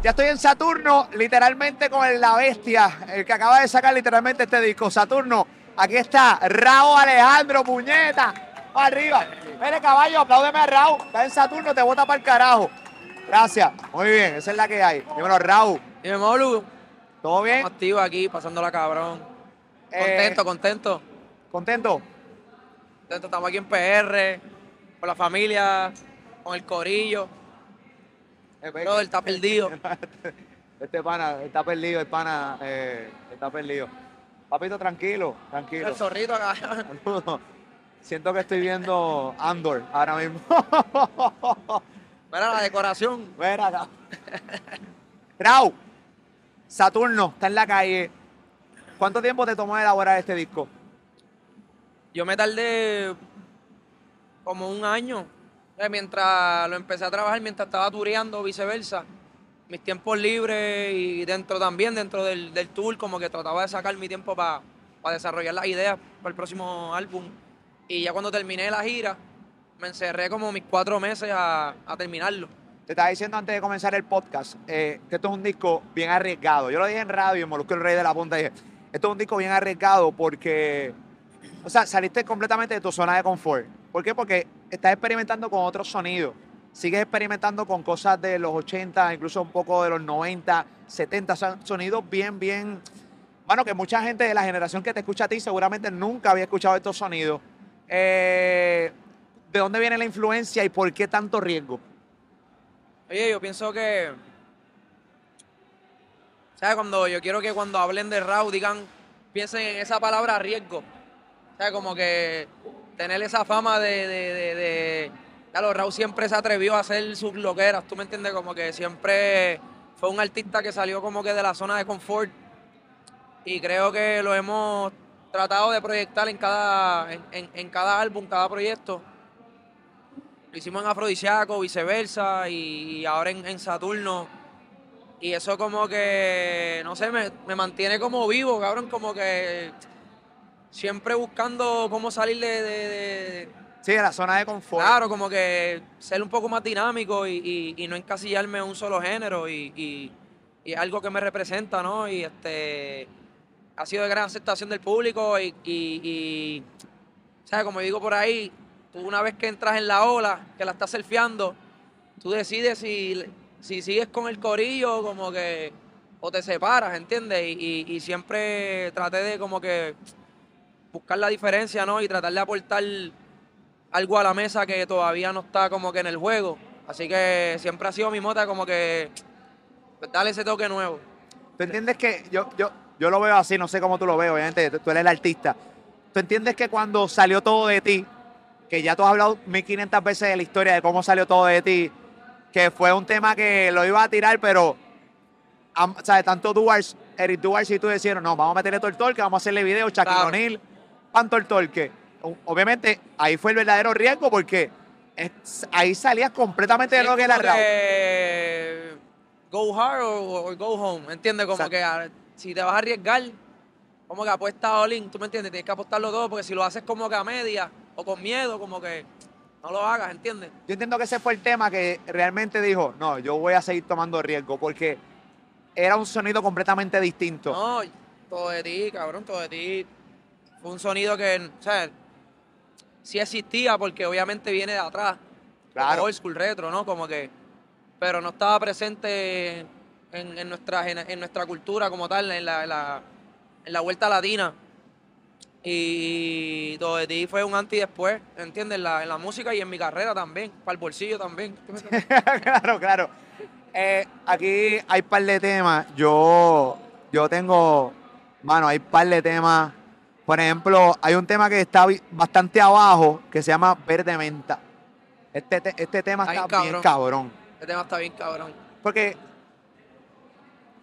Ya estoy en Saturno, literalmente con la bestia, el que acaba de sacar literalmente este disco. Saturno, aquí está Raúl Alejandro, puñeta. Arriba. Mire, caballo, apláudeme a Raúl. Está en Saturno, te bota para el carajo. Gracias. Muy bien, esa es la que hay. Dímelo, Raúl. Dime, Molu. ¿Todo bien? Estamos activos aquí, pasándola cabrón. Eh, Contento, contento. ¿Contento? Estamos aquí en PR, con la familia, con el corillo. Brother, está perdido. Este pana está perdido, el pana eh, está perdido. Papito, tranquilo, tranquilo. El zorrito acá. Siento que estoy viendo Andor ahora mismo. Mira la decoración. Ven acá. Raúl, Saturno, está en la calle. ¿Cuánto tiempo te tomó elaborar este disco? Yo me tardé como un año. Mientras lo empecé a trabajar, mientras estaba tureando, viceversa. Mis tiempos libres y dentro también, dentro del, del tour, como que trataba de sacar mi tiempo para desarrollar las ideas para el próximo álbum. Y ya cuando terminé la gira, me encerré como mis cuatro meses a, a terminarlo. Te estaba diciendo antes de comenzar el podcast eh, que esto es un disco bien arriesgado. Yo lo dije en radio, en Molusco el Rey de la Punta, dije, esto es un disco bien arriesgado porque, o sea, saliste completamente de tu zona de confort. ¿Por qué? Porque estás experimentando con otros sonidos. Sigues experimentando con cosas de los 80, incluso un poco de los 90, 70, son sonidos bien, bien... Bueno, que mucha gente de la generación que te escucha a ti seguramente nunca había escuchado estos sonidos. Eh, ¿De dónde viene la influencia y por qué tanto riesgo? Oye, yo pienso que. ¿Sabes? Cuando yo quiero que cuando hablen de Raw digan, piensen en esa palabra riesgo. ¿Sabes? Como que tener esa fama de. de, de, de- Raúl siempre se atrevió a hacer sus loqueras, ¿tú me entiendes? Como que siempre fue un artista que salió como que de la zona de confort. Y creo que lo hemos tratado de proyectar en cada, en, en- cada álbum, cada proyecto. Lo hicimos en Afrodisiaco, viceversa, y, y ahora en, en Saturno. Y eso como que, no sé, me, me mantiene como vivo, cabrón, como que siempre buscando cómo salir de, de- de- Sí, de la zona de confort. Claro, como que ser un poco más dinámico y, y- y no encasillarme en un solo género y, y- algo que me representa, ¿no? Y este ha sido de gran aceptación del público y, ¿sabes? Como digo por ahí, tú una vez que entras en la ola, que la estás surfeando, tú decides si, si sigues con el corillo, como que, o te separas, ¿entiendes? Y, y- y siempre traté de como que buscar la diferencia, ¿no? Y tratar de aportar algo a la mesa que todavía no está como que en el juego. Así que siempre ha sido mi mota como que pues, darle ese toque nuevo. ¿Tú entiendes que yo, yo, yo lo veo así, no sé cómo tú lo ves, obviamente, tú eres el artista. ¿Tú entiendes que cuando salió todo de ti, que ya tú has hablado 1500 veces de la historia de cómo salió todo de ti, que fue un tema que lo iba a tirar, pero, ¿sabes? Tanto Duars, Eric Duars y tú decían, no, vamos a meterle todo el torque, vamos a hacerle video, Shaquille Claro. O'Neal, panto el torque. O- Obviamente, ahí fue el verdadero riesgo porque es- ahí salías completamente de lo que era que Go hard o, go home, ¿entiendes? Como Exacto. que ah, si te vas a arriesgar, como que apuesta all in, ¿tú me entiendes? Tienes que apostarlo todo porque si lo haces como que a media o con miedo, como que no lo hagas, ¿entiendes? Yo entiendo que ese fue el tema que realmente dijo, no, yo voy a seguir tomando riesgo porque era un sonido completamente distinto. No, todo de ti, cabrón, todo de ti. Fue un sonido que, o sea, sí existía porque obviamente viene de atrás. Claro. Old school retro, ¿no? Como que, pero no estaba presente en, en nuestra, en, en nuestra cultura como tal, en la, en la, la vuelta latina. Y todo de ti fue un antes y después, ¿entiendes? En la, en la música y en mi carrera también, para el bolsillo también. Claro, claro. Eh, aquí hay par de temas. Yo, yo tengo, mano, hay par de temas. Por ejemplo, hay un tema que está bastante abajo que se llama Verde Menta. Este, te- este tema Está está bien bien cabrón. Este tema está bien cabrón. Porque,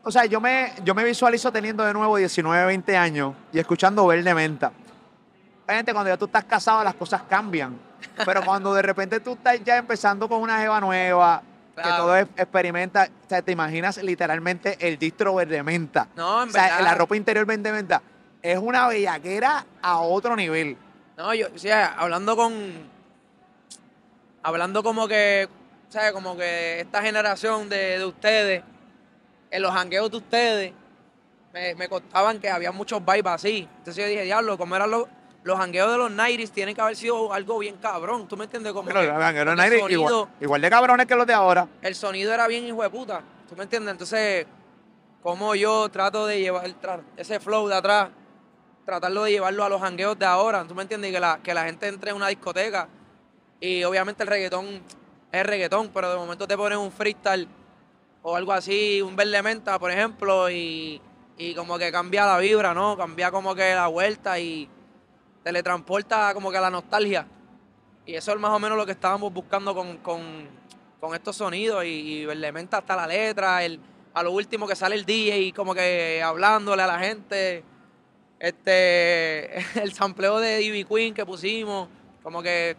o sea, yo me, yo me visualizo teniendo de nuevo 19, 20 años y escuchando Verde Menta. Obviamente, cuando ya tú estás casado, las cosas cambian. Pero cuando de repente tú estás ya empezando con una jeva nueva, que todo es experimenta, o sea, te imaginas literalmente el distro Verde Menta. No, en o sea, verdad. la ropa interior Verde Menta es una bellaquera a otro nivel. No, yo, o sea, hablando con. Hablando como que. ¿Sabes? Como que esta generación de, de ustedes, en los hangueos de ustedes, me, me contaban que había muchos vibes así. Entonces yo dije, diablo, como eran los, los hangueos de los 90 tienen que haber sido algo bien cabrón. ¿Tú me entiendes? Como Pero, los porque el 90 igual, igual de cabrones que los de ahora. el sonido era bien hijo de puta. ¿Tú me entiendes? Entonces, como yo trato de llevar tra- ese flow de atrás, tratarlo de llevarlo a los hangueos de ahora. ¿Tú me entiendes? Y que la, que la gente entre en una discoteca. Y obviamente el reggaetón es reggaetón, pero de momento te ponen un freestyle o algo así, un verde menta, por ejemplo, y, y como que cambia la vibra, ¿no? Cambia como que la vuelta y teletransporta como que la nostalgia. Y eso es más o menos lo que estábamos buscando con, con, con estos sonidos y, y Verlementa hasta la letra, el, a lo último que sale el DJ como que hablándole a la gente, este el sampleo de Ivy Queen que pusimos, como que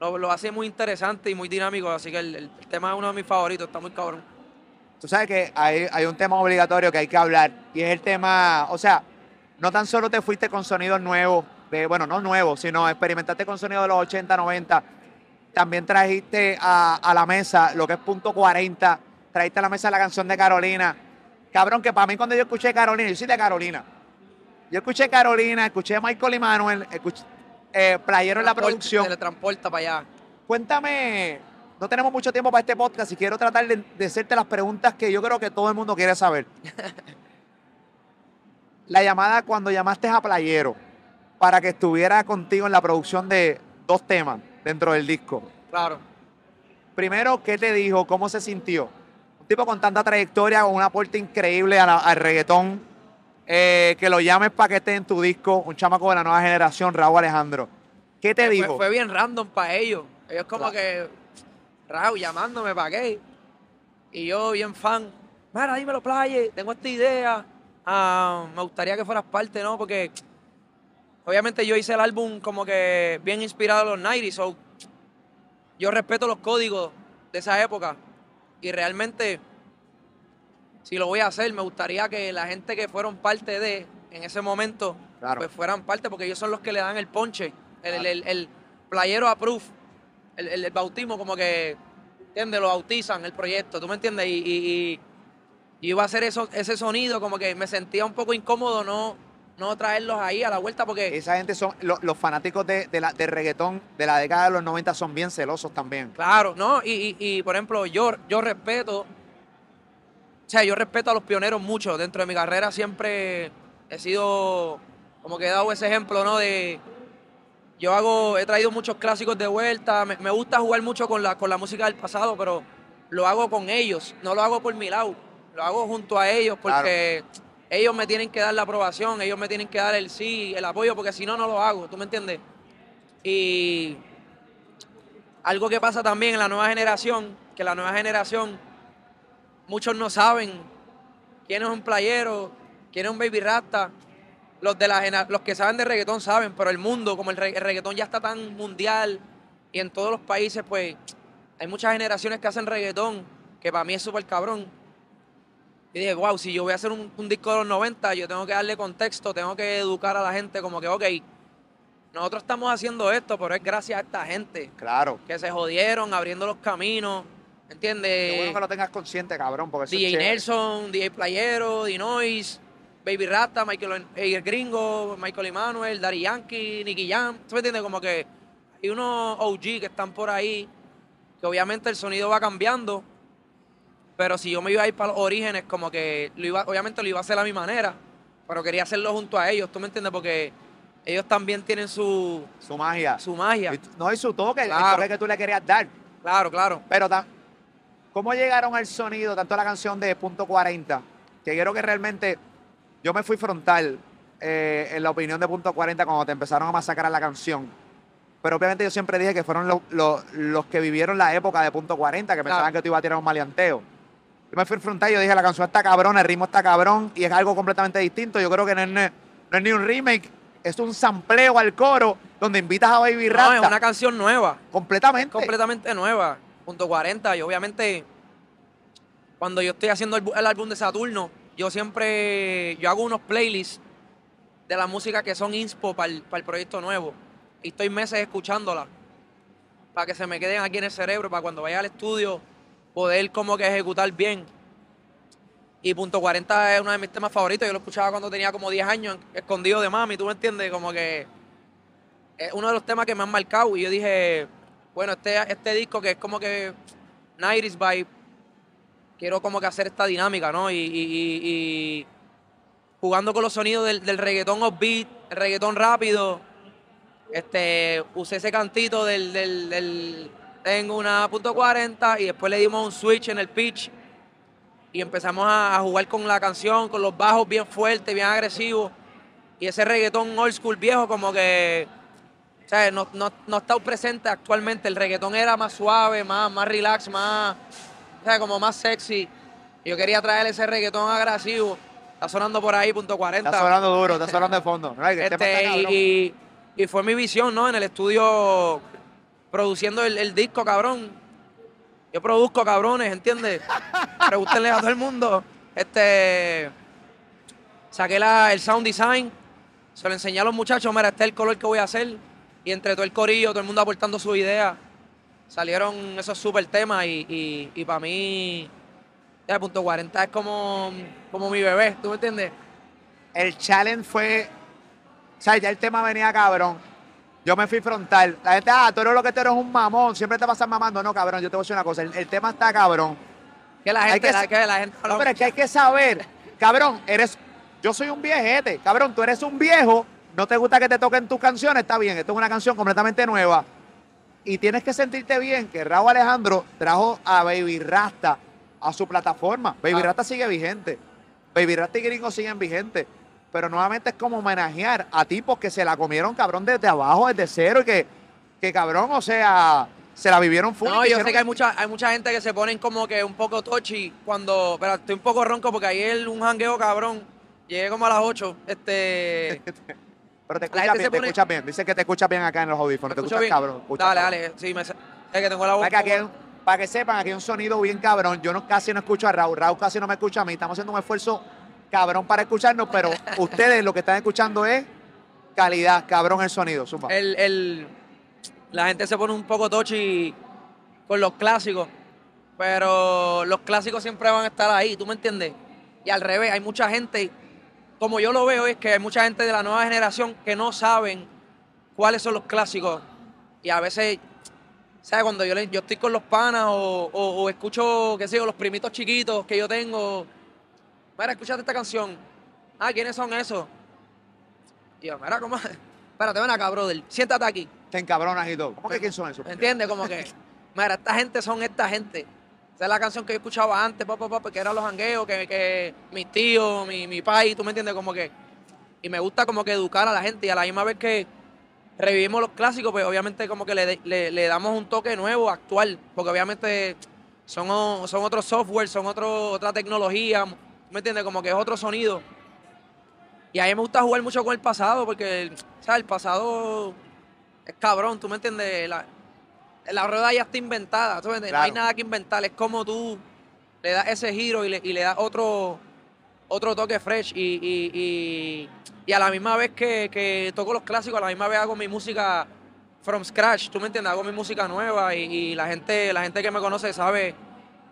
lo, lo hace muy interesante y muy dinámico, así que el, tema es uno de mis favoritos, está muy cabrón. Tú sabes que hay, hay un tema obligatorio que hay que hablar y es el tema, o sea, no tan solo te fuiste con sonidos nuevos, bueno, no nuevos, sino experimentaste con sonidos de los 80, 90, también trajiste a, a la mesa lo que es punto 40, trajiste a la mesa la canción de Carolina. Cabrón, que para mí cuando yo escuché Carolina, yo soy de Carolina. Yo escuché Carolina, escuché a Michael y Manuel, escuché eh, Playero en la Transporta- producción. Teletransporta para allá. Cuéntame, no tenemos mucho tiempo para este podcast y quiero tratar de, de hacerte las preguntas que yo creo que todo el mundo quiere saber. la llamada cuando llamaste a Playero para que estuviera contigo en la producción de dos temas dentro del disco. Claro. Primero, ¿qué te dijo? ¿Cómo se sintió? Un tipo con tanta trayectoria, con un aporte increíble la- al reggaetón, eh, que lo llames para que esté en tu disco, un chamaco de la nueva generación, Raúl Alejandro. ¿Qué te fue, dijo? fue bien random para ellos. Ellos como Claro. que, Raúl, llamándome para qué. Y yo bien fan. Mira, dímelo, Playe, tengo esta idea. Ah, me gustaría que fueras parte, ¿no? Porque obviamente yo hice el álbum como que bien inspirado a los 90 so yo respeto los códigos de esa época. Y realmente, si lo voy a hacer, me gustaría que la gente que fueron parte de en ese momento, Claro. pues fueran parte, porque ellos son los que le dan el ponche, el, el, el- el playero approve, el, el- bautismo, como que, ¿entiendes? Lo bautizan el proyecto, ¿tú me entiendes? Y, y, y- y iba a hacer eso, ese sonido, como que me sentía un poco incómodo no, no traerlos ahí a la vuelta, porque Esa gente son, lo- los fanáticos de, de la, de reggaetón de la década de los 90 son bien celosos también. Claro, ¿no? Y, y- y, por ejemplo, yo, yo respeto, o sea, yo respeto a los pioneros mucho. Dentro de mi carrera siempre he sido, como que he dado ese ejemplo, ¿no? De, yo hago, he traído muchos clásicos de vuelta, me, me gusta jugar mucho con la, con la música del pasado, pero lo hago con ellos, no lo hago por mi lado, lo hago junto a ellos porque ellos me tienen que dar la aprobación, ellos me tienen que dar el sí, el apoyo, porque si no, no lo hago, ¿tú me entiendes? Y algo que pasa también en la nueva generación, que la nueva generación, muchos no saben quién es un playero, quién es un baby rasta. Los, de la, los que saben de reggaetón saben, pero el mundo, como el, re- el reggaetón ya está tan mundial y en todos los países, pues hay muchas generaciones que hacen reggaetón, que para mí es súper cabrón. Y dije, wow, si yo voy a hacer un, un disco de los 90, yo tengo que darle contexto, tengo que educar a la gente como que, ok, nosotros estamos haciendo esto, pero es gracias a esta gente Claro. que se jodieron abriendo los caminos, Qué ¿entiendes? bueno que lo tengas consciente, cabrón, porque DJ. Nelson, DJ Playero, Dinois, Baby Rasta, Michael el Gringo, Michael Emanuel, Dari Yankee, Nicky Jam. ¿Tú me entiendes? Como que hay unos OG que están por ahí, que obviamente el sonido va cambiando, pero si yo me iba a ir para los orígenes, como que lo iba, obviamente lo iba a hacer a mi manera, pero quería hacerlo junto a ellos, ¿tú me entiendes? Porque ellos también tienen su, Su magia. su magia. Y no, y su toque, el Claro. toque que tú le querías dar. Claro, claro. Pero, ta- ¿cómo llegaron al sonido, tanto la canción de Punto 40? Que quiero que realmente yo me fui frontal eh, en la opinión de Punto 40 cuando te empezaron a masacrar la canción. Pero obviamente yo siempre dije que fueron los, que vivieron la época de Punto 40, que pensaban Claro. que tú ibas a tirar un maleanteo. Yo me fui frontal y yo dije, la canción está cabrón, el ritmo está cabrón y es algo completamente distinto. Yo creo que no es, no es ni un remake, es un sampleo al coro donde invitas a Baby No, Rasta es una canción nueva. completamente. completamente nueva. Punto 40. Y obviamente, cuando yo estoy haciendo el, bu- el álbum de Saturno, yo siempre, yo hago unos playlists de la música que son inspo para el, proyecto nuevo. Y estoy meses escuchándola. Para que se me queden aquí en el cerebro, para cuando vaya al estudio poder como que ejecutar bien. Y Punto 40 es uno de mis temas favoritos. Yo lo escuchaba cuando tenía como 10 años, escondido de mami, ¿tú me entiendes? Como que es uno de los temas que me han marcado. Y yo dije, bueno, este, este disco que es como que 90s vibe, quiero como que hacer esta dinámica, ¿no? Y, jugando con los sonidos del, del reggaetón upbeat, el reggaetón rápido. Este, usé ese cantito del, del, del tengo una punto .40 y después le dimos un switch en el pitch y empezamos a, a jugar con la canción, con los bajos bien fuertes, bien agresivos. Y ese reggaetón old school viejo como que o sea, no, no, no está presente actualmente. El reggaetón era más suave, más, más relax, más, o sea, como más sexy. Yo quería traer ese reggaetón agresivo. Está sonando por ahí, punto 40. Está sonando duro, está sonando de fondo. Este, y, y fue mi visión, ¿no? En el estudio produciendo el, el disco, cabrón. Yo produzco cabrones, ¿entiendes? Pregúntenle a todo el mundo. Este. Saqué la- el sound design. Se lo enseñé a los muchachos. Mira, este es el color que voy a hacer. Y entre todo el corillo, todo el mundo aportando su idea. Salieron esos super temas y, y, y para mí. Ya, punto 40 es como, como mi bebé, ¿tú me entiendes? el challenge fue. O sea, ya el tema venía cabrón. Yo me fui frontal. La gente, ah, tú eres lo que tú eres un mamón. Siempre te pasas mamando. No, cabrón, yo te voy a decir una cosa. El, el tema está cabrón. Que la Hay gente, que la, sa- que la gente No, pero es que hay que saber. Cabrón, eres. Yo soy un viejete. Cabrón, tú eres un viejo. No te gusta que te toquen tus canciones. Está bien. Esto es una canción completamente nueva. Y tienes que sentirte bien que Raúl Alejandro trajo a Baby Rasta a su plataforma. Baby Ah. Rasta sigue vigente. Baby Rasta y Gringo siguen vigentes. Pero nuevamente es como homenajear a tipos que se la comieron, cabrón, desde abajo, desde cero, y que, que cabrón, o sea, se la vivieron full. No, yo sé que hay mucha, hay mucha gente que se ponen como que un poco tochi cuando. Pero estoy un poco ronco porque ayer un jangueo cabrón. Llegué como a las 8. Este. Pero te gente bien, te pone- escuchas bien. Dicen que te escuchas bien acá en los audífonos. Te ¿me escuchas escucho bien? cabrón. dale, cabrón. dale. Sí, me, sé es que tengo la voz. Para que, aquí- para que sepan, aquí hay un sonido bien cabrón. Yo no, casi no escucho a Raúl. Raúl casi no me escucha a mí. Estamos haciendo un esfuerzo cabrón para escucharnos, pero ustedes lo que están escuchando es calidad, cabrón el sonido. Zumba. el, el- la gente se pone un poco tochi con los clásicos, pero los clásicos siempre van a estar ahí, ¿tú me entiendes? Y al revés, hay mucha gente, como yo lo veo, es que hay mucha gente de la nueva generación que no saben cuáles son los clásicos. Y a veces, ¿sabes? Cuando yo, le- yo estoy con los panas o, o- o escucho, qué sé yo, los primitos chiquitos que yo tengo, mira, escúchate esta canción. Ah, ¿quiénes son esos? Y yo, mira, ¿cómo? Espérate, ven acá, brother. Siéntate aquí. Te encabronas y todo. ¿Cómo que quién son esos? ¿Me entiendes? Como que, mira, esta gente son esta gente. Esa es la canción que yo escuchaba antes, papá, papá, que eran los jangueos, que, que mis tíos, mi, mi país, ¿tú me entiendes? Como que. Y me gusta como que educar a la gente y a la misma vez que revivimos los clásicos, pues obviamente como que le, le, le damos un toque nuevo, actual, porque obviamente son, son otros software, son otro, otra tecnología, ¿tú ¿me entiendes? Como que es otro sonido. Y a mí me gusta jugar mucho con el pasado, porque, ¿sabes? El pasado es cabrón, ¿tú me entiendes? La rueda ya está inventada, ¿tú entiendes? No hay Claro. nada que inventar, es como tú le das ese giro y le, y le das otro, otro toque fresh y, y, y- y a la misma vez que, que toco los clásicos, a la misma vez hago mi música from scratch, ¿tú me entiendes? Hago mi música nueva y, la gente la gente que me conoce sabe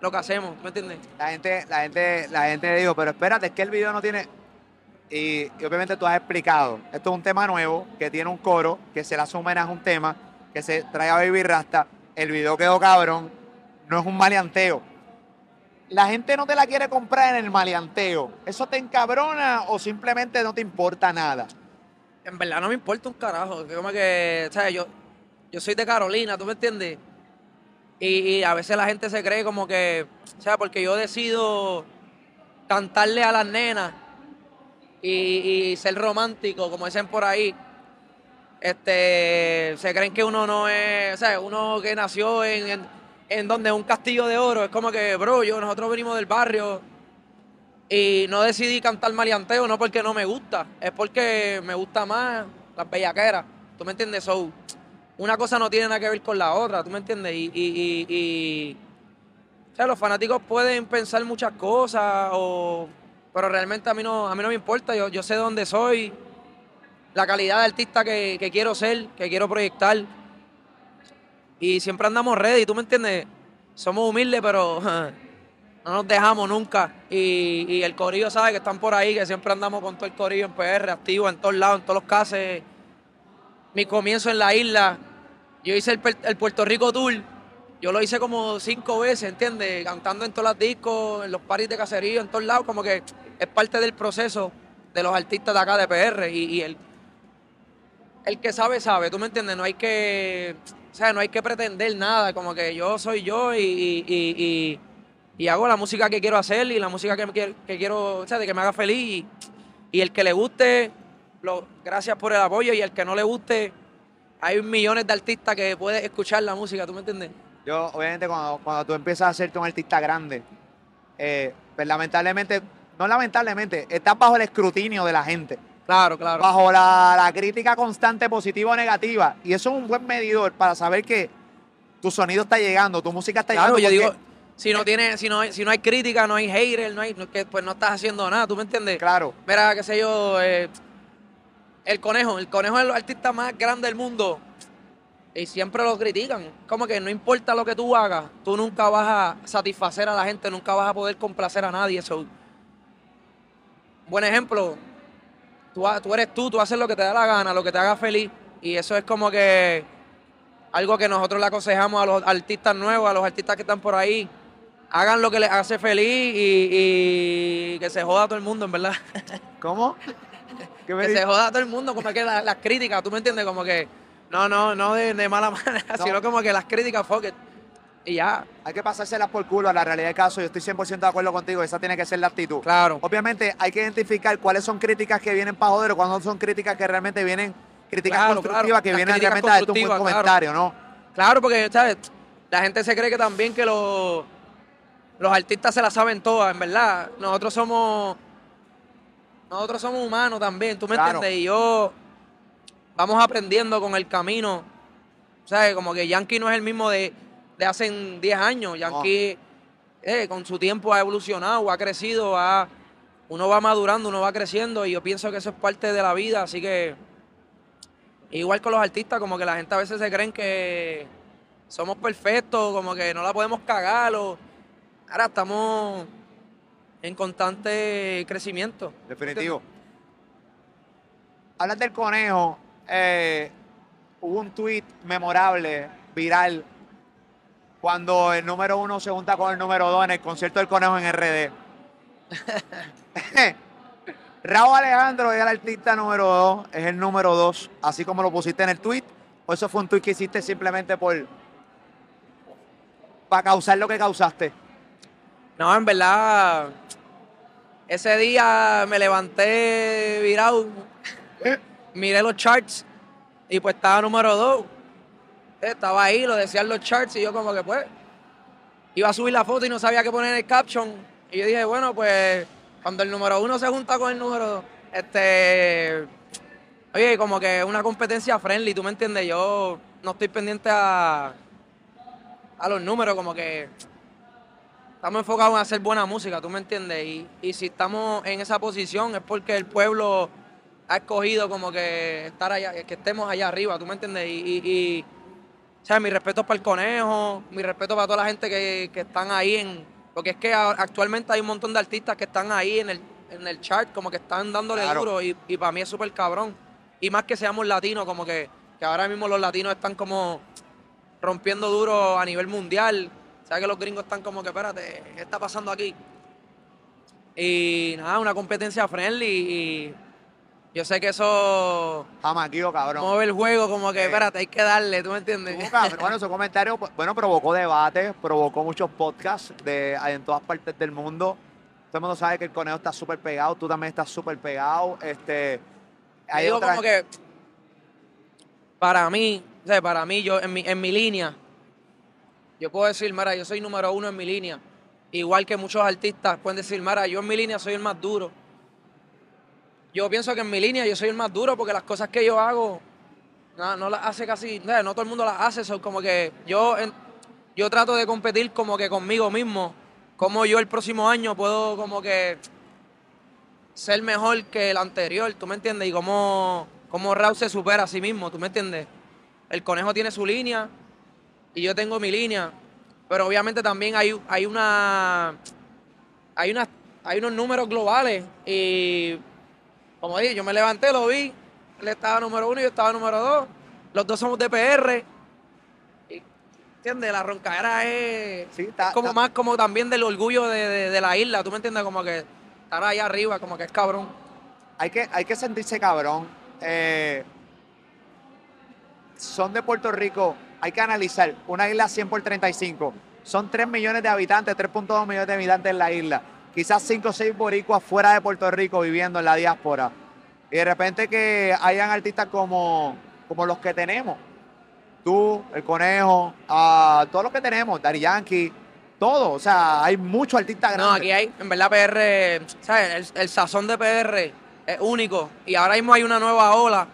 lo que hacemos, ¿tú me entiendes? La gente, la gente, la gente le digo, pero espérate, es que el video no tiene. y, y obviamente tú has explicado, esto es un tema nuevo, que tiene un coro, que se le hace homenaje a un tema, que se trae a Baby Rasta, el video quedó cabrón, no es un maleanteo. La gente no te la quiere comprar en el maleanteo. ¿Eso te encabrona o simplemente no te importa nada? En verdad no me importa un carajo. Como que, ¿sabes? Yo, yo soy de Carolina, ¿tú me entiendes? Y, a veces la gente se cree como que, o sea, porque yo decido cantarle a las nenas y ser romántico, como dicen por ahí, este, se creen que uno no es, o sea, uno que nació en, en, en donde un castillo de oro, es como que, bro, yo, nosotros venimos del barrio y no decidí cantar maleanteo, no porque no me gusta, es porque me gusta más las bellaqueras, ¿tú me entiendes? So, una cosa no tiene nada que ver con la otra, ¿tú me entiendes? Y, y, y, y- o sea, los fanáticos pueden pensar muchas cosas, o, pero realmente a mí no, a mí no me importa, yo, yo sé dónde soy, la calidad de artista que, quiero ser, que quiero proyectar. Y siempre andamos ready, ¿tú me entiendes? Somos humildes, pero no nos dejamos nunca. Y, el corillo sabe que están por ahí, que siempre andamos con todo el corillo en PR, activo en todos lados, en todos los casos. Mi comienzo en la isla, yo hice el, Puerto Rico Tour, yo lo hice como cinco veces, ¿entiendes? Cantando en todos los discos, en los paris de caserío, en todos lados, como que es parte del proceso de los artistas de acá de PR. Y el, el que sabe, sabe, ¿tú me entiendes? No hay que, o sea, no hay que pretender nada, como que yo soy yo y, hago la música que quiero hacer y la música que, que quiero, o sea, de que me haga feliz. Y, el que le guste, lo, gracias por el apoyo, y el que no le guste, hay millones de artistas que puedes escuchar la música, ¿tú me entiendes? Yo, obviamente, cuando, cuando tú empiezas a hacerte un artista grande, eh, pues lamentablemente, no lamentablemente, estás bajo el escrutinio de la gente, Claro, claro. bajo la, la crítica constante positiva o negativa. Y eso es un buen medidor para saber que tu sonido está llegando, tu música está Claro, yo llegando. digo, si no tiene, si no hay, si no hay crítica, no hay hater, no hay, pues no estás haciendo nada, ¿tú me entiendes? Claro. Mira, qué sé yo, eh, el conejo, el conejo es el artista más grande del mundo. Y siempre lo critican. Como que no importa lo que tú hagas, tú nunca vas a satisfacer a la gente, nunca vas a poder complacer a nadie. So, buen ejemplo, tú, eres tú, tú haces lo que te da la gana, lo que te haga feliz. Y eso es como que algo que nosotros le aconsejamos a los artistas nuevos, a los artistas que están por ahí. Hagan lo que les hace feliz y, y que se joda todo el mundo, en verdad. ¿Cómo? ¿Qué me que se joda todo el mundo, como que la- las críticas, ¿tú me entiendes? Como que, no, no, no de, de mala manera, No. sino como que las críticas, fuck it. Y ya, Hay que pasárselas por culo a la realidad del caso. Yo estoy 100% de acuerdo contigo. Esa tiene que ser la actitud. claro. Obviamente hay que identificar cuáles son críticas que vienen para joder o cuándo son críticas que realmente vienen, críticas Claro, constructivas claro. que Las vienen realmente a darte un buen comentario, ¿no? Claro, porque, ¿sabes? La gente se cree que también que los, los artistas se la saben todas, en verdad. Nosotros somos. Nosotros somos humanos también, ¿tú me entiendes? Y yo. Vamos aprendiendo con el camino. ¿Sabes? Como que Yankee no es el mismo de, de hace 10 años. Yankee, eh, con su tiempo, ha evolucionado, ha crecido, ha, uno va madurando, uno va creciendo. Y yo pienso que eso es parte de la vida, así que. Igual con los artistas, como que la gente a veces se creen que somos perfectos, como que no la podemos cagar. O... Ahora estamos en constante crecimiento. Definitivo. Hablas del conejo. eh, hubo un tweet memorable, viral, cuando el número uno se junta con el número dos en el concierto del conejo en RD. Raúl Alejandro es el artista número dos, es el número dos, así como lo pusiste en el tweet. O eso fue un tweet que hiciste simplemente por para causar lo que causaste. No, en verdad, ese día me levanté virado, miré los charts y pues estaba número dos. Estaba ahí, lo decían los charts y yo como que pues iba a subir la foto y no sabía qué poner en el caption. Y yo dije, bueno, pues cuando el número uno se junta con el número dos, este, oye, como que es una competencia friendly, ¿tú me entiendes? Yo no estoy pendiente a, a los números, como que estamos enfocados en hacer buena música, ¿tú me entiendes? Y, y si estamos en esa posición es porque el pueblo ha escogido como que estar allá, que estemos allá arriba, ¿tú me entiendes? Y, sea, mi respeto para el conejo, mi respeto para toda la gente que, que están ahí en. Porque es que actualmente hay un montón de artistas que están ahí en el, en el chart, como que están dándole Claro. duro y, y para mí es súper cabrón. Y más que seamos latinos, como que, que ahora mismo los latinos están como rompiendo duro a nivel mundial. ¿Sabes que los gringos están como que, espérate, ¿qué está pasando aquí? Y nada, una competencia friendly y yo sé que eso Jamaquillo, cabrón. mueve el juego, como que, Eh. espérate, hay que darle, ¿tú me entiendes? Cabrón. Bueno, su comentario pues, bueno, provocó debate, provocó muchos podcasts de, en todas partes del mundo. Todo el mundo sabe que el conejo está súper pegado, tú también estás súper pegado. Este, Te hay digo otra- como que para mí, o sea, para mí, yo en mi, en mi línea, yo puedo decir, mira, yo soy número uno en mi línea. Igual que muchos artistas pueden decir, mira, yo en mi línea soy el más duro. Yo pienso que en mi línea yo soy el más duro porque las cosas que yo hago no, no las hace casi, no, no todo el mundo las hace, son como que yo, yo trato de competir como que conmigo mismo, como yo el próximo año puedo como que ser mejor que el anterior, ¿tú me entiendes? Y cómo, cómo Raúl se supera a sí mismo, ¿tú me entiendes? El conejo tiene su línea y yo tengo mi línea, pero obviamente también hay, hay una hay una hay unos números globales y como dije, yo me levanté, lo vi, él estaba número uno y yo estaba número dos, los dos somos de PR, y, ¿entiendes? La roncadera es, Sí, está- es como más como también del orgullo de, de- de la isla, ¿tú me entiendes? Como que estar allá arriba, como que es cabrón. hay que, hay que sentirse cabrón. Eh, son de Puerto Rico, hay que analizar. Una isla 100 por 35. Son 3 millones de habitantes, 3.2 millones de habitantes en la isla. Quizás 5 o 6 boricuas fuera de Puerto Rico viviendo en la diáspora. Y de repente que hayan artistas como, como los que tenemos. Tú, el conejo, a todos los que tenemos, Dari Yankee, todo. O sea, hay muchos artistas grandes. No, aquí hay, en verdad, PR, ¿sabes? El, el sazón de PR es único. Y ahora mismo hay una nueva ola,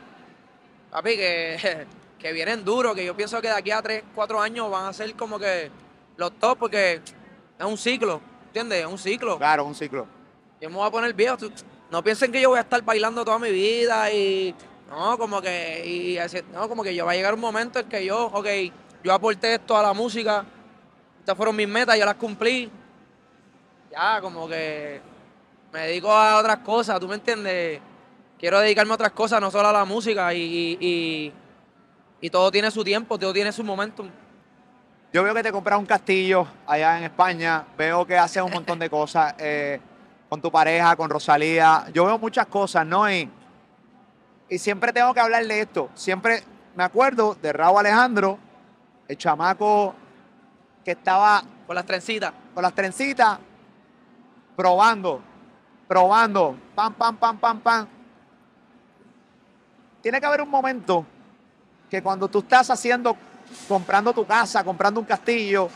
papi, que, que vienen duros, que yo pienso que de aquí a 3, 4 años van a ser como que los top, porque es un ciclo, ¿entiendes? Es un ciclo. Claro, un ciclo. Yo me voy a poner viejo. tú- No piensen que yo voy a estar bailando toda mi vida y. No, como que. Y, así- no, como que yo va a llegar un momento en que yo, ok, yo aporté esto a la música. Estas fueron mis metas, yo las cumplí. Ya, como que. Me dedico a otras cosas, ¿tú me entiendes? Quiero dedicarme a otras cosas, no solo a la música. Y, y, y, y todo tiene su tiempo, todo tiene su momento. Yo veo que te compras un castillo allá en España, veo que haces un montón de cosas eh, con tu pareja, con Rosalía. Yo veo muchas cosas, ¿no? Y, y siempre tengo que hablar de esto. Siempre me acuerdo de Raúl Alejandro, el chamaco que estaba Con las trencitas. con las trencitas, probando, probando, pam, pam, pam, pam, pam. Tiene que haber un momento que cuando tú estás haciendo, comprando tu casa, comprando un castillo,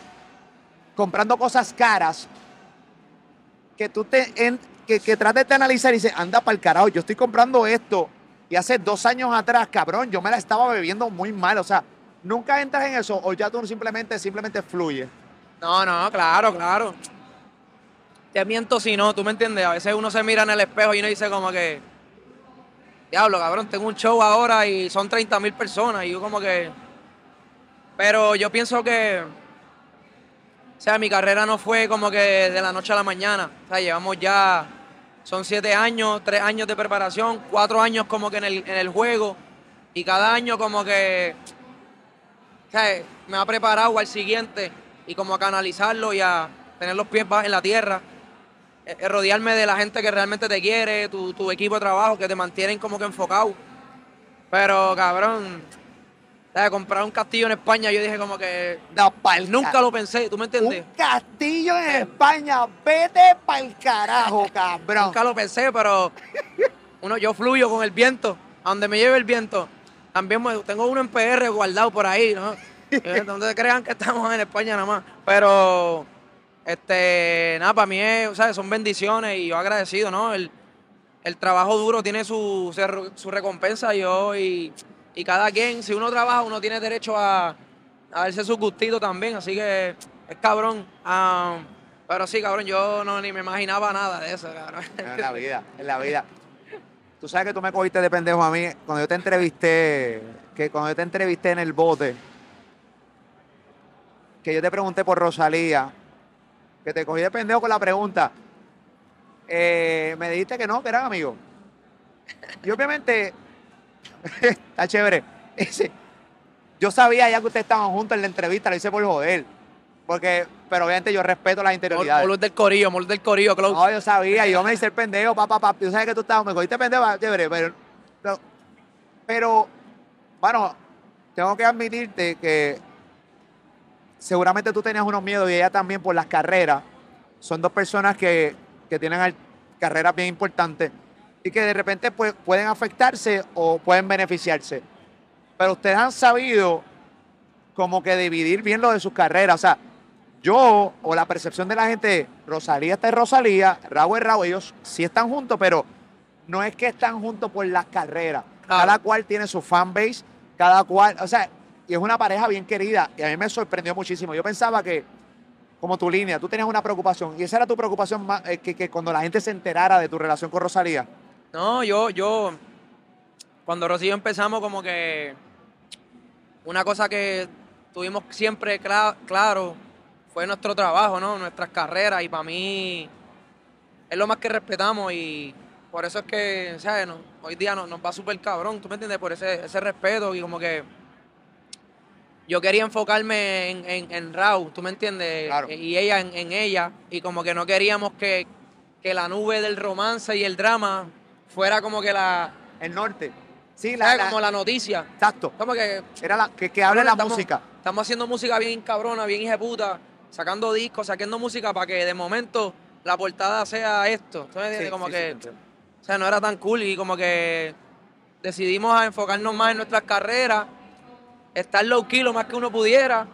comprando cosas caras, que tú te, en- que, trates de analizar y dices, anda para el carajo, yo estoy comprando esto. Y hace dos años atrás, cabrón, yo me la estaba bebiendo muy mal. O sea, nunca entras en eso o ya tú simplemente, simplemente fluye. No, no, claro, claro. Te miento si no, tú me entiendes. A veces uno se mira en el espejo y uno dice como que, diablo, cabrón, tengo un show ahora y son 30 mil personas. Y yo como que... Pero yo pienso que... O sea, mi carrera no fue como que de la noche a la mañana. O sea, llevamos ya... Son siete años, tres años de preparación, cuatro años como que en el, en el juego. Y cada año como que... O sea, me ha preparado al siguiente y como a canalizarlo y a tener los pies en la tierra. Eh, eh, rodearme de la gente que realmente te quiere, tu, tu equipo de trabajo que te mantienen como que enfocado. Pero cabrón, comprar un castillo en España, yo dije como que Da pa'l nunca ca- lo pensé, ¿tú me entiendes? Un castillo en España, vete pa'l carajo, cabrón. Nunca lo pensé, pero uno, yo fluyo con el viento, a donde me lleve el viento. También me- tengo uno en PR guardado por ahí, ¿no? Eh, Donde crean que estamos en España nada más. Pero, este, nada, para mí es, sea, son bendiciones y yo agradecido, ¿no? El, el trabajo duro tiene su, su- su recompensa yo y, y cada quien, si uno trabaja, uno tiene derecho a, a darse su gustito también, así que es cabrón. Pero sí, cabrón, yo no ni me imaginaba nada de eso, cabrón. En la vida, en la vida. Tú sabes que tú me cogiste de pendejo a mí cuando yo te entrevisté, que cuando yo te entrevisté en el bote, que yo te pregunté por Rosalía, que te cogí de pendejo con la pregunta. eh, me dijiste que no, que eran amigos. Y obviamente, está chévere. Ese- yo sabía ya que ustedes estaban juntos en la entrevista, lo hice por joder. Porque, pero obviamente yo respeto las interioridades. Mol del corillo, mol del corillo, Close. No, yo sabía, yo me hice el pendejo, papá, papá. Yo sabía que tú estabas, me cogiste pendejo, chévere, pero, pero, pero, bueno, tengo que admitirte que seguramente tú tenías unos miedos y ella también por las carreras. Son dos personas que, que tienen carreras bien importantes y que de repente pues, pueden afectarse o pueden beneficiarse. Pero ustedes han sabido como que dividir bien lo de sus carreras. O sea, yo o la percepción de la gente, Rosalía está en Rosalía, Raúl es Raúl, ellos sí están juntos, pero no es que están juntos por las carreras. Claro. Cada cual tiene su fanbase, cada cual, o sea, y es una pareja bien querida y a mí me sorprendió muchísimo. Yo pensaba que, como tu línea, tú tenías una preocupación y esa era tu preocupación más, eh, que, que cuando la gente se enterara de tu relación con Rosalía. No, yo, yo, cuando Rocío empezamos, como que una cosa que tuvimos siempre cla- claro fue nuestro trabajo, ¿no? Nuestras carreras, y para mí es lo más que respetamos, y por eso es que, ¿sabes? No, hoy día nos, nos va súper cabrón, ¿tú me entiendes? Por ese, ese respeto, y como que yo quería enfocarme en, en, en Raúl, ¿tú me entiendes? Claro. Y ella en, en ella, y como que no queríamos que, que la nube del romance y el drama fuera como que la, El norte. Sí, la, ¿sabes? la- como la noticia. exacto. Como que Era la, que, que hable la estamos- música. Estamos haciendo música bien cabrona, bien puta, sacando discos, sacando música para que de momento la portada sea esto. ¿Tú me entiendes? Sí, como que, entiendo. o sea, no era tan cool y como que decidimos a enfocarnos más en nuestras carreras, estar low key lo más que uno pudiera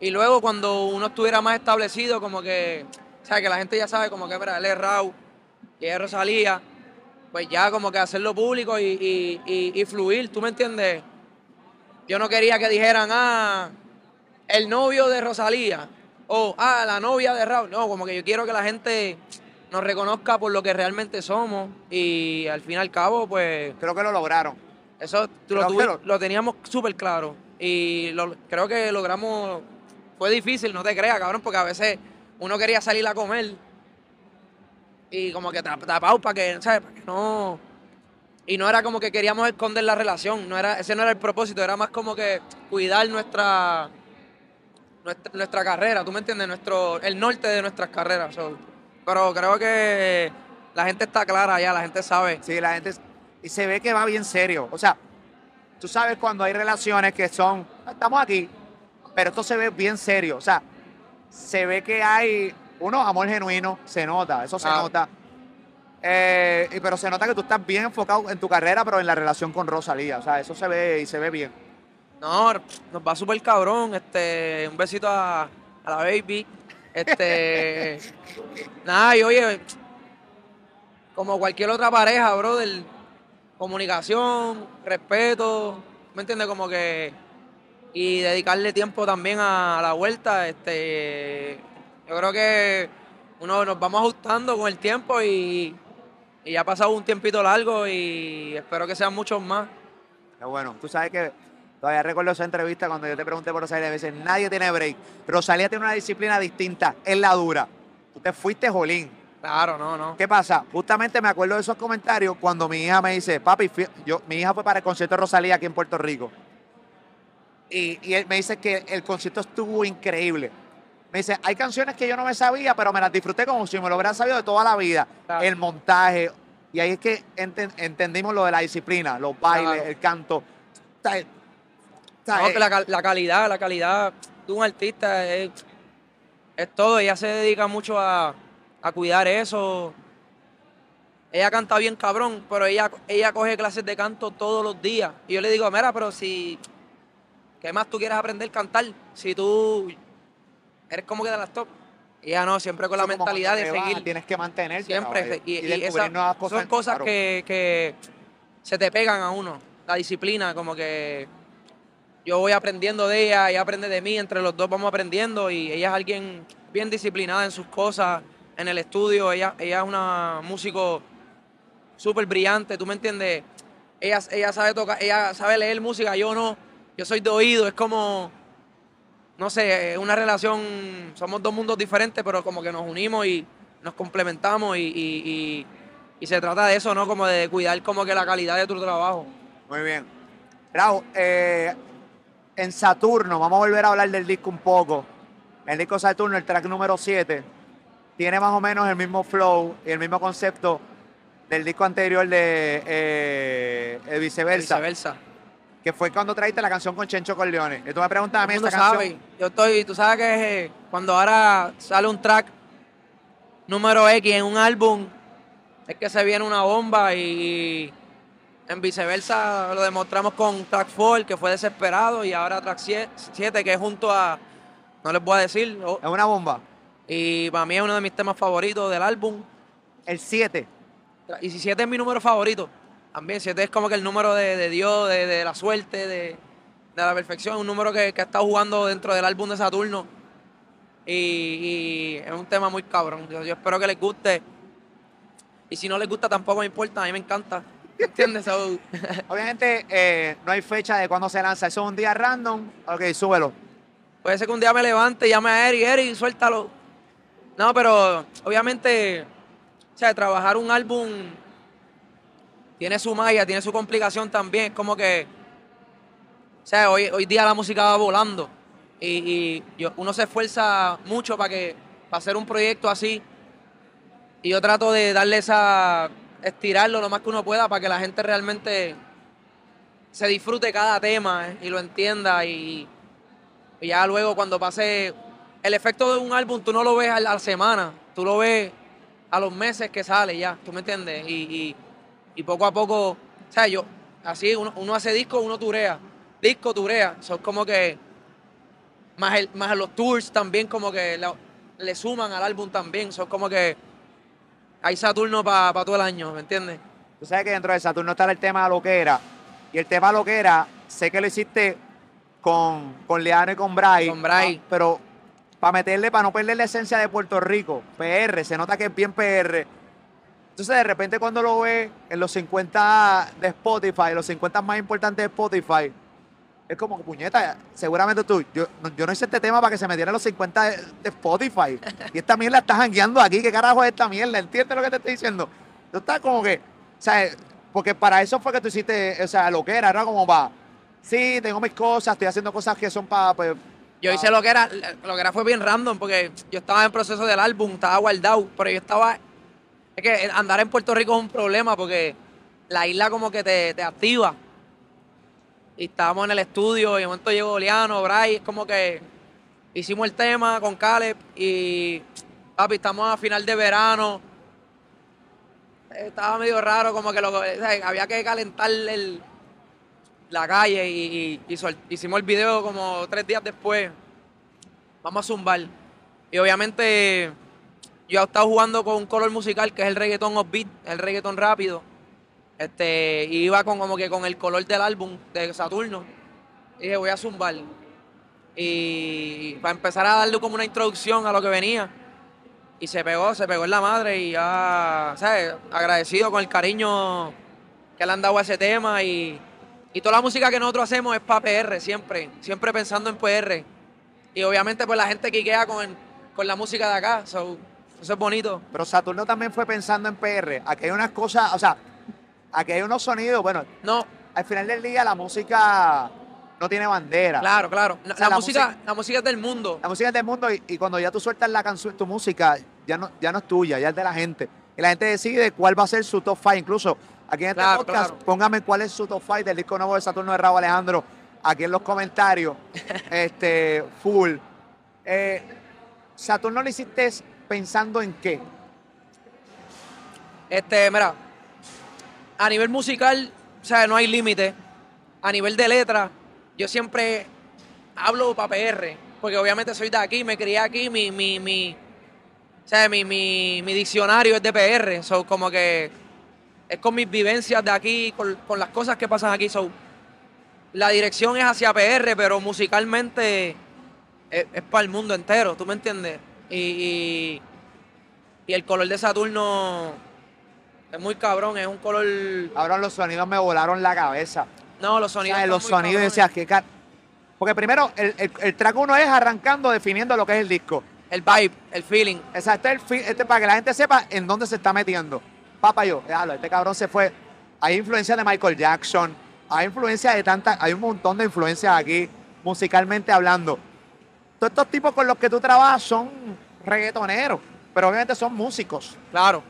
y luego cuando uno estuviera más establecido, como que, o sea, que la gente ya sabe como que, mira, él es Raúl y es Rosalía, pues ya como que hacerlo público y, y- y- y fluir, ¿tú me entiendes? Yo no quería que dijeran, ah, el novio de Rosalía o, ah, la novia de Raúl. No, como que yo quiero que la gente nos reconozca por lo que realmente somos y al fin y al cabo, pues Creo que lo lograron. eso lo, tuvi- lo- lo teníamos súper claro y lo- creo que logramos, fue difícil, no te creas, cabrón, porque a veces uno quería salir a comer y como que tap- tapado para que, ¿sabes? Para no... Y no era como que queríamos esconder la relación, no era, ese no era el propósito, era más como que cuidar nuestra, nuestra, carrera, ¿tú me entiendes? Nuestro, el norte de nuestras carreras. so. Pero creo que la gente está clara ya, la gente sabe. Sí, la gente. Y se ve que va bien serio. O sea, tú sabes cuando hay relaciones que son. Estamos aquí, pero esto se ve bien serio. O sea, se ve que hay. Uno, amor genuino, se nota, eso se Ah. nota. Eh, y- pero se nota que tú estás bien enfocado en tu carrera, pero en la relación con Rosalía. O sea, eso se ve y se ve bien. No, nos va súper cabrón. Este, un besito a, a la baby. Este, nada, y oye, como cualquier otra pareja, brother, comunicación, respeto, ¿me entiendes? Como que y dedicarle tiempo también a, la vuelta. Este, yo creo que uno nos vamos ajustando con el tiempo y, y ya ha pasado un tiempito largo y espero que sean muchos más. Qué bueno. Tú sabes que todavía recuerdo esa entrevista cuando yo te pregunté por Rosalía. A veces nadie tiene break. Rosalía tiene una disciplina distinta, es la dura. Tú te fuiste jolín. Claro, no, no. ¿Qué pasa? Justamente me acuerdo de esos comentarios cuando mi hija me dice, papi, yo, mi hija fue para el concierto de Rosalía aquí en Puerto Rico. Y, y él me dice que el concierto estuvo increíble. Me dice, hay canciones que yo no me sabía, pero me las disfruté como si me lo hubiera sabido de toda la vida. Claro. El montaje. Y ahí es que enten- entendimos lo de la disciplina, los bailes, Claro. el canto. O sea, o sea, No, eh, la calidad, la calidad de un artista es, es todo. Ella se dedica mucho a, a cuidar eso. Ella canta bien cabrón, pero ella, ella coge clases de canto todos los días. Y yo le digo, mira, pero si... ¿Qué más tú quieres aprender a cantar? Si tú eres como que de las top. Y ella no, siempre con la eso mentalidad de te vas, seguir. Tienes que mantenerte. Siempre. caballo, y, y descubrir esa- nuevas cosas. son cosas claro. que, que se te pegan a uno. La disciplina, como que yo voy aprendiendo de ella, ella aprende de mí, entre los dos vamos aprendiendo y ella es alguien bien disciplinada en sus cosas, en el estudio, ella, ella es una músico súper brillante, ¿tú me entiendes? Ella, ella sabe tocar, ella sabe leer música, yo no, yo soy de oído, es como, no sé, es una relación, somos dos mundos diferentes, pero como que nos unimos y nos complementamos y, y- y- y se trata de eso, ¿no? Como de cuidar como que la calidad de tu trabajo. Muy bien. Raúl, eh, en Saturno, vamos a volver a hablar del disco un poco. El disco Saturno, el track número 7, tiene más o menos el mismo flow y el mismo concepto del disco anterior de eh, eh, viceversa, Viceversa. Que fue cuando traíste la canción con Chencho Corleone. Y tú me preguntas a mí esta canción. sabe. Yo estoy, tú sabes que eh, cuando ahora sale un track número X en un álbum, es que se viene una bomba y en viceversa lo demostramos con track 4, que fue desesperado, y ahora track 7, que es junto a, no les voy a decir, Es una bomba. y para mí es uno de mis temas favoritos del álbum. El 7. Y si 7 es mi número favorito, también 7 es como que el número de, de Dios, de, de la suerte, de, de la perfección, un número que, que ha estado jugando dentro del álbum de Saturno. Y, y es un tema muy cabrón. Yo, yo espero que les guste. Y si no les gusta tampoco me importa, a mí me encanta. ¿Entiendes? So, Obviamente eh, no hay fecha de cuándo se lanza. Eso es un día random. Ok, súbelo. puede ser que un día me levante y llame a Eric, Eric, suéltalo. No, pero obviamente, o sea, trabajar un álbum tiene su magia, tiene su complicación también. Es como que, o sea, hoy, hoy día la música va volando y, uno se esfuerza mucho para que hacer un proyecto así. Y yo trato de darle esa, estirarlo lo más que uno pueda para que la gente realmente se disfrute cada tema eh, y lo entienda y, ya luego cuando pase el efecto de un álbum, tú no lo ves a la semana, tú lo ves a los meses que sale ya, ¿tú me entiendes? Y- y poco a poco, o sea, yo, así uno, uno hace disco, uno turea, disco, turea, son como que, más, el, más los tours también como que la- le suman al álbum también, son como que hay Saturno para todo el año, ¿me entiendes? Tú sabes que dentro de Saturno está el tema loquera. Y el tema loquera, sé que lo hiciste con, con Leano y con Bray. Con Bray. ah, Pero para meterle, para no perder la esencia de Puerto Rico, PR, se nota que es bien PR. Entonces de repente cuando lo ves en los 50 de Spotify, los 50 más importantes de Spotify, es como que puñeta, seguramente tú, yo, no- yo no hice este tema para que se metiera en los 50 de, de Spotify. Y esta mierda está jangueando aquí, ¿qué carajo es esta mierda? ¿Entiendes lo que te estoy diciendo? Tú estás como que, o sea, porque para eso fue que tú hiciste, o sea, lo que era, era como para, sí, tengo mis cosas, estoy haciendo cosas que son para, pues, Yo hice lo que era, lo que era fue bien random porque yo estaba en proceso del álbum, estaba guardado, pero yo estaba, es que andar en Puerto Rico es un problema porque la isla como que te, te activa. Y estábamos en el estudio y de momento llegó Liano, Bray, es como que hicimos el tema con Caleb y papi, estamos a final de verano. Estaba medio raro, como que lo, había que calentar el, la calle y, hicimos el video como tres días después. Vamos a zumbar. Y obviamente yo he jugando con un color musical que es el reggaetón offbeat, el reggaetón rápido. Este, y iba con como que con el color del álbum de Saturno. Y dije, voy a zumbar. Y para empezar a darle como una introducción a lo que venía. Y se pegó, se pegó en la madre y ya, ¿sabes? Agradecido con el cariño que le han dado a ese tema y, y toda la música que nosotros hacemos es para PR, siempre, siempre pensando en PR. Y obviamente pues la gente quiquea con, con la música de acá, so, eso es bonito. pero Saturno también fue pensando en PR. Aquí hay unas cosas, o sea, aquí hay unos sonidos, bueno, No, al final del día la música no tiene bandera. claro, claro. La, O sea, la la música, música- la música es del mundo. La música es del mundo y, y cuando ya tú sueltas la canción, tu música, ya no, ya no es tuya, ya es de la gente. Y la gente decide cuál va a ser su top 5. Incluso aquí en este Claro, podcast, claro. póngame cuál es su top 5 del disco nuevo de Saturno de Raúl Alejandro aquí en los comentarios. este, full. Eh, Saturno lo hiciste pensando en qué? Este, mira, a nivel musical, o sea, no hay límite. A nivel de letra, yo siempre hablo para PR, porque obviamente soy de aquí, me crié aquí, mi, mi, mi, o sea, mi, mi, mi diccionario es de PR, so, como que es con mis vivencias de aquí, con, con las cosas que pasan aquí, so, la dirección es hacia PR, pero musicalmente es, es para el mundo entero, ¿tú me entiendes? Y, y, y el color de Saturno es muy cabrón, es un color... Ahora los sonidos me volaron la cabeza. No, los O sonidos... sea, están los sonidos, decías que car- Porque primero, el, el, el track uno es arrancando, definiendo lo que es el disco. el vibe, el feeling. Exacto, el fi- este, para que la gente sepa en dónde se está metiendo. Papá, yo, déjalo, este cabrón se fue. Hay influencia de Michael Jackson, hay influencia de tantas, hay un montón de influencias aquí, musicalmente hablando. Todos estos tipos con los que tú trabajas son reggaetoneros, pero obviamente son músicos. Claro.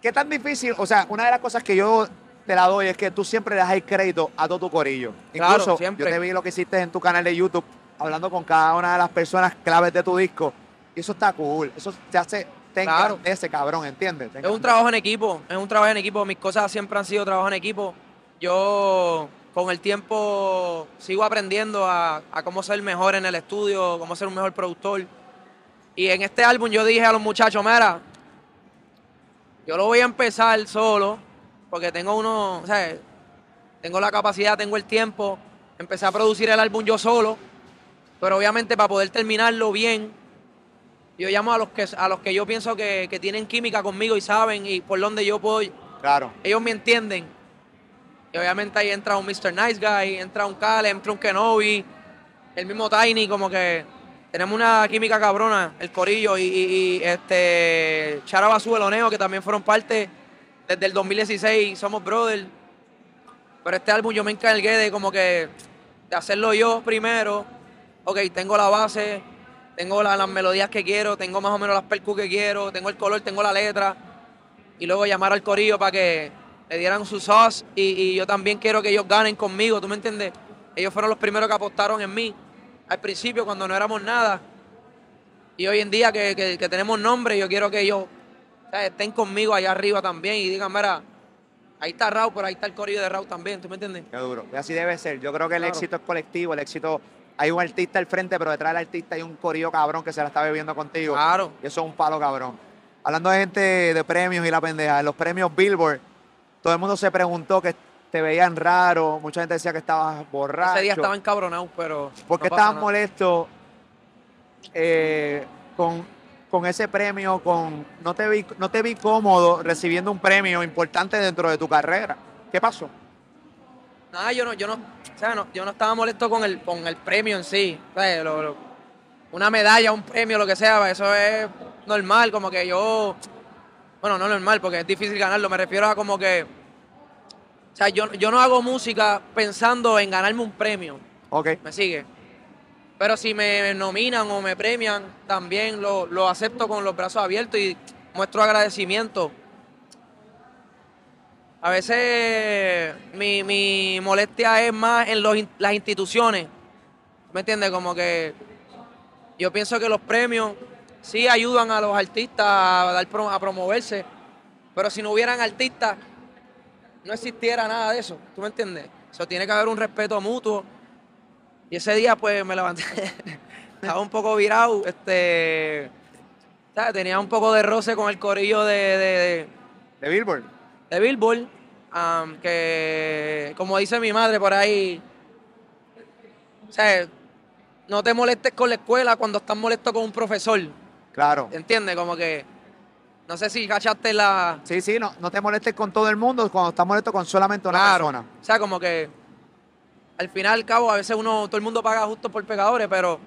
¿Qué tan difícil? O sea, una de las cosas que yo te la doy es que tú siempre le das el crédito a todo tu corillo. Claro, Incluso siempre. yo te vi lo que hiciste en tu canal de YouTube, hablando con cada una de las personas claves de tu disco. Y eso está cool. Eso te hace, te Claro. ese cabrón, ¿entiendes? Es un trabajo en equipo, es un trabajo en equipo. Mis cosas siempre han sido trabajo en equipo. Yo con el tiempo sigo aprendiendo a, a cómo ser mejor en el estudio, cómo ser un mejor productor. Y en este álbum yo dije a los muchachos, mira, yo lo voy a empezar solo, porque tengo uno, o sea, tengo la capacidad, tengo el tiempo. Empecé a producir el álbum yo solo, pero obviamente para poder terminarlo bien, yo llamo a los que, a los que yo pienso que, que tienen química conmigo y saben y por donde yo puedo, Claro. ellos me entienden. Y obviamente ahí entra un Mr. Nice Guy, entra un Kale, entra un Kenobi, el mismo Tiny, como que tenemos una química cabrona, el Corillo y, este Chara Basú, el que también fueron parte desde el 2016, somos brothers. Pero este álbum yo me encargué de como que de hacerlo yo primero. Ok, tengo la base, tengo la- las melodías que quiero, tengo más o menos las percus que quiero, tengo el color, tengo la letra. Y luego llamar al corillo para que le dieran su sauce. Y, y yo también quiero que ellos ganen conmigo, ¿tú me entiendes? Ellos fueron los primeros que apostaron en mí. Al principio, cuando no éramos nada. Y hoy en día que, que- que tenemos nombre, yo quiero que ellos estén conmigo allá arriba también y digan, mira, ahí está Raúl, pero ahí está el corillo de Raúl también, ¿tú me entiendes? Qué duro. Y así debe ser. Yo creo que el Claro. éxito es colectivo. El éxito. Hay un artista al frente, pero detrás del artista hay un corillo cabrón que se la está bebiendo contigo. Claro. Y eso es un palo cabrón. Hablando de gente de premios y la pendeja, en los premios Billboard, todo el mundo se preguntó que te veían raro. Mucha gente decía que estabas borracho. Ese día estaba encabronado, pero. ¿Por qué no estabas nada. molesto eh, con, con ese premio? Con, no, te vi, no te vi cómodo recibiendo un premio importante dentro de tu carrera. ¿Qué pasó? Nada, yo no, yo no, o sea, no, yo no estaba molesto con el, con el premio en sí. O sea, lo- lo- una medalla, un premio, lo que sea, eso es normal, como que yo, bueno, no normal, porque es difícil ganarlo, me refiero a como que, o sea, yo, yo no hago música pensando en ganarme un premio, Ok. ¿me sigue? Pero si me nominan o me premian, también lo, lo acepto con los brazos abiertos y muestro agradecimiento. A veces mi, mi molestia es más en los las instituciones. ¿Me entiendes? Como que yo pienso que los premios sí ayudan a los artistas a, dar a promoverse, pero si no hubieran artistas, no existiera nada de eso. ¿Tú me entiendes? Eso tiene que haber un respeto mutuo. Y ese día, pues, me levanté. Estaba un poco virado. Este, ¿sabes? Tenía un poco de roce con el corillo de, de- Billboard. de Billboard. am, que, como dice mi madre por ahí, o sea, no te molestes con la escuela cuando estás molesto con un profesor. Claro. ¿Entiendes? Como que, no sé si cachaste la... Sí, sí, no, no te molestes con todo el mundo cuando estás molesto con solamente una Claro. persona. O sea, como que al final al cabo a veces uno, todo el mundo paga justo por pecadores, pero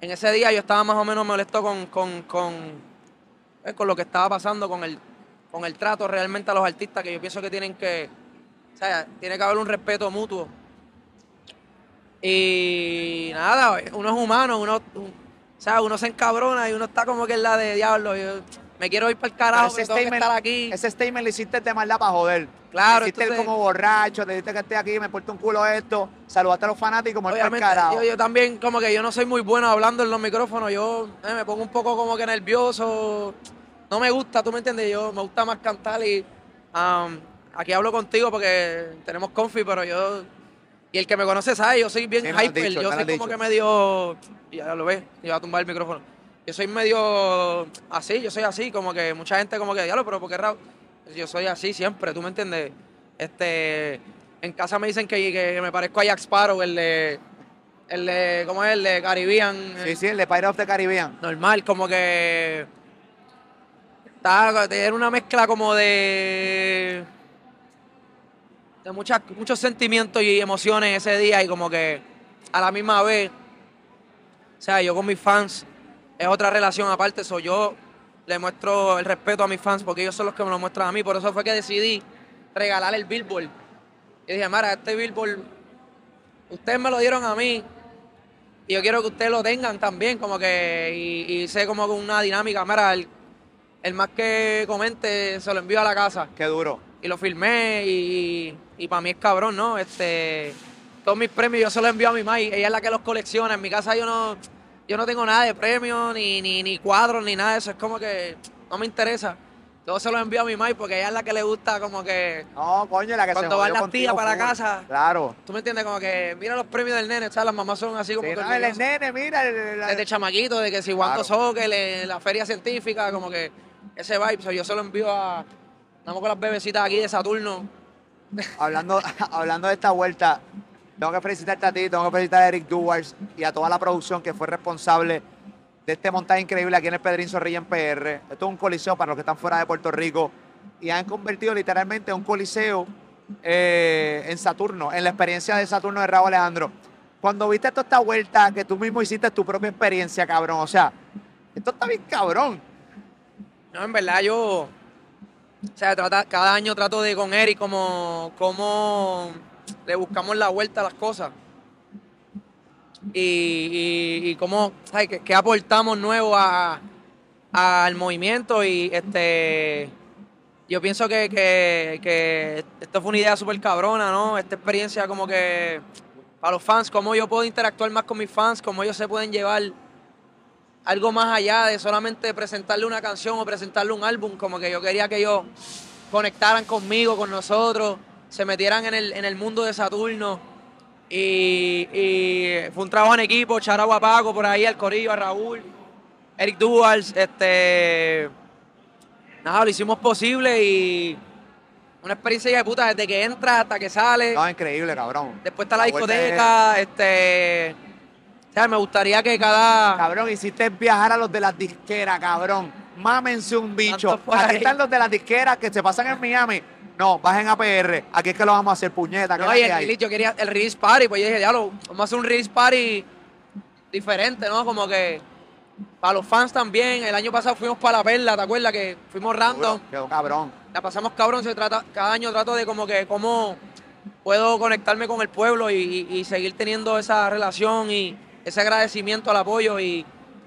en ese día yo estaba más o menos molesto con, con, con, eh, con lo que estaba pasando, con el, con el trato realmente a los artistas, que yo pienso que tienen que, o sea, tiene que haber un respeto mutuo. Y nada, uno es humano, uno, un- o sea, uno se encabrona y uno está como que en la de diablo. Yo me quiero ir para el carajo, ese pero tengo que statement, estar aquí. ese statement lo hiciste de maldad para joder. Claro, Te hiciste entonces- como borracho, te dijiste que esté aquí, me porto un culo esto, saludaste a los fanáticos, me voy Obviamente, carajo. yo, yo también como que yo no soy muy bueno hablando en los micrófonos, yo eh, me pongo un poco como que nervioso, no me gusta, tú me entiendes, yo me gusta más cantar y um, aquí hablo contigo porque tenemos confi, pero yo, y el que me conoce sabe, yo soy bien Sí, hyper, dicho, yo soy como dicho. que medio, ya lo ves, iba a tumbar el micrófono, yo soy medio así, yo soy así, como que mucha gente como que, diablo, pero porque Raúl, yo soy así siempre, tú me entiendes, este, en casa me dicen que, que me parezco a Jack Sparrow, el de, el de, ¿cómo es? El de Caribbean. Sí, sí, el de Pirate of the Caribbean. Normal, como que. Estaba, era una mezcla como de. de muchas, muchos sentimientos y emociones ese día y como que a la misma vez. O sea, yo con mis fans es otra relación aparte. Eso yo le muestro el respeto a mis fans porque ellos son los que me lo muestran a mí. Por eso fue que decidí regalar el Billboard. Y dije, Mara, este Billboard, ustedes me lo dieron a mí. Y yo quiero que ustedes lo tengan también, como que, y, y sé como una dinámica. Mira, el, el más que comente se lo envío a la casa. Qué duro. Y lo filmé y, y para mí es cabrón, ¿no? Este, todos mis premios yo se los envío a mi mamá ella es la que los colecciona. En mi casa yo no, yo no tengo nada de premios, ni, ni, ni cuadros, ni nada de eso. Es como que no me interesa. Yo se los envío a mi mamá porque ella es la que le gusta como que... No, coño, la que Cuando se van las tías para la casa. Claro. ¿Tú me entiendes? Como que mira los premios del nene, ¿sabes? Las mamás son así como Sí, que... no, el nene, mira. el- el- Desde chamaquito, de que si Wanto Claro. Soccer, la feria científica, como que ese vibe. o sea, yo se lo envío a... Andamos con las bebecitas aquí de Saturno. hablando, hablando de esta vuelta, tengo que felicitarte a ti, tengo que felicitar a Eric Duars y a toda la producción que fue responsable de este montaje increíble aquí en el Pedrín Zorrilla en PR. Esto es un coliseo para los que están fuera de Puerto Rico y han convertido literalmente un coliseo eh, en Saturno, en la experiencia de Saturno de Raúl Alejandro. Cuando viste toda esta vuelta, que tú mismo hiciste tu propia experiencia, cabrón, o sea, esto está bien cabrón. No, en verdad yo, o sea, cada año trato de con Eric como, como le buscamos la vuelta a las cosas. Y, y, y cómo, ¿sabes? ¿Qué, aportamos nuevo a- al movimiento y este yo pienso que, que, que esto fue una idea súper cabrona, ¿no? Esta experiencia como que para los fans, cómo yo puedo interactuar más con mis fans, cómo ellos se pueden llevar algo más allá de solamente presentarle una canción o presentarle un álbum, como que yo quería que ellos conectaran conmigo, con nosotros, se metieran en el, en el mundo de Saturno. Y, y fue un trabajo en equipo, Charagua Paco por ahí, al Corillo, a Raúl, Eric Duals, este nada, lo hicimos posible y una experiencia de puta desde que entras hasta que sales. No, increíble, cabrón. Después está la discoteca, este. O sea, me gustaría que cada. Cabrón, hiciste viajar a los de las disqueras, cabrón. Mámense un bicho. Aquí ahí. están los de las disqueras que se pasan en Miami. No, bajen a PR. Aquí es que lo vamos a hacer, puñeta. ¿qué No, el yo quería el release party, pues yo dije, diablo, vamos a hacer un release party diferente, ¿no? Como que para los fans también. El año pasado fuimos para la perla, ¿te acuerdas? Que fuimos random. Quedó cabrón. La pasamos cabrón, se trata, cada año trato de como que cómo puedo conectarme con el pueblo y, y- y seguir teniendo esa relación y ese agradecimiento al apoyo y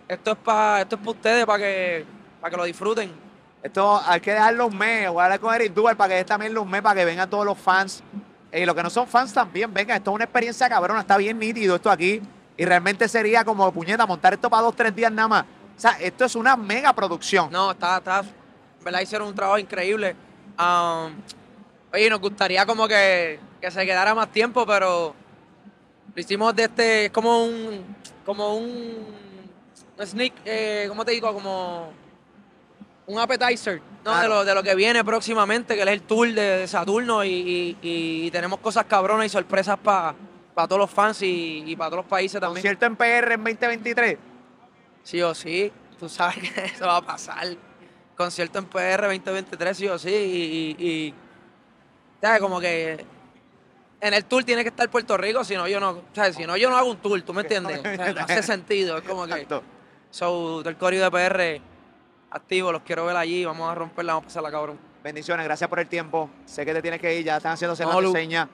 esto es para esto es para ustedes, para que, para que lo disfruten. Esto hay que dejar los mes. Voy a hablar con Eric Duval para que dé también los mes, para que vengan todos los fans. Y los que no son fans también, vengan. Esto es una experiencia cabrona. Está bien nítido esto aquí. Y realmente sería como, puñeta, montar esto para dos, tres días nada más. O sea, esto es una mega producción. No, está, está, verdad hicieron un trabajo increíble. Um, oye, nos gustaría como que, que se quedara más tiempo, pero lo hicimos de este, es como un, como un, un sneak, eh, ¿cómo te digo? Como un appetizer, ¿no? Claro. De, lo, de lo que viene próximamente, que es el tour de, de Saturno y, y- y tenemos cosas cabronas y sorpresas para todos los fans y, y para todos los países también. Concierto en PR en 2023. Sí o sí, tú sabes que eso va a pasar. Concierto en PR 2023, sí o sí. Y, y- y, ¿sabes? Como que en el tour tiene que estar Puerto Rico, si no yo no, ¿sabes? Si no yo no hago un tour, ¿tú me entiendes? O sea, no hace sentido, es como que... So, del corrido de PR activo, los quiero ver allí, vamos a romperla, vamos a pasarla cabrón. Bendiciones, gracias por el tiempo. Sé que te tienes que ir, ya están haciendo cenas No, Lu. señas.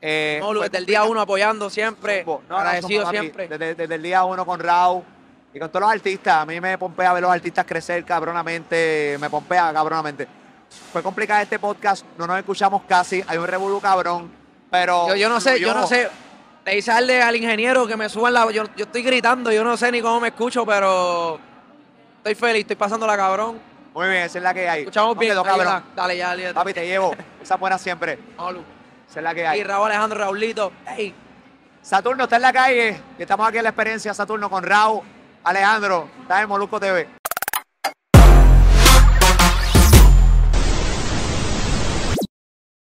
Eh, No, Lu, fue desde el día uno apoyando siempre. No, no, agradecido siempre. Desde, desde el día uno con Raúl y con todos los artistas. A mí me pompea ver los artistas crecer cabronamente. Me pompea cabronamente. Fue complicado este podcast. No nos escuchamos casi. Hay un revolú cabrón. Pero. Yo, yo no sé, yo no sé. Le hice al ingeniero que me suban la. Yo, yo estoy gritando, yo no sé ni cómo me escucho, pero estoy feliz, estoy pasándola cabrón. Muy bien, esa es la que hay. Escuchamos No bien. quedó, cabrón. Dale, ya, ya. Papi, te llevo. Esa buena siempre. Vamos, Lu. Esa es la que Y hay. Raúl Alejandro Raulito. Ey, Saturno está en la calle. Y estamos aquí en la experiencia Saturno con Raúl. Alejandro, está en Molusco TV.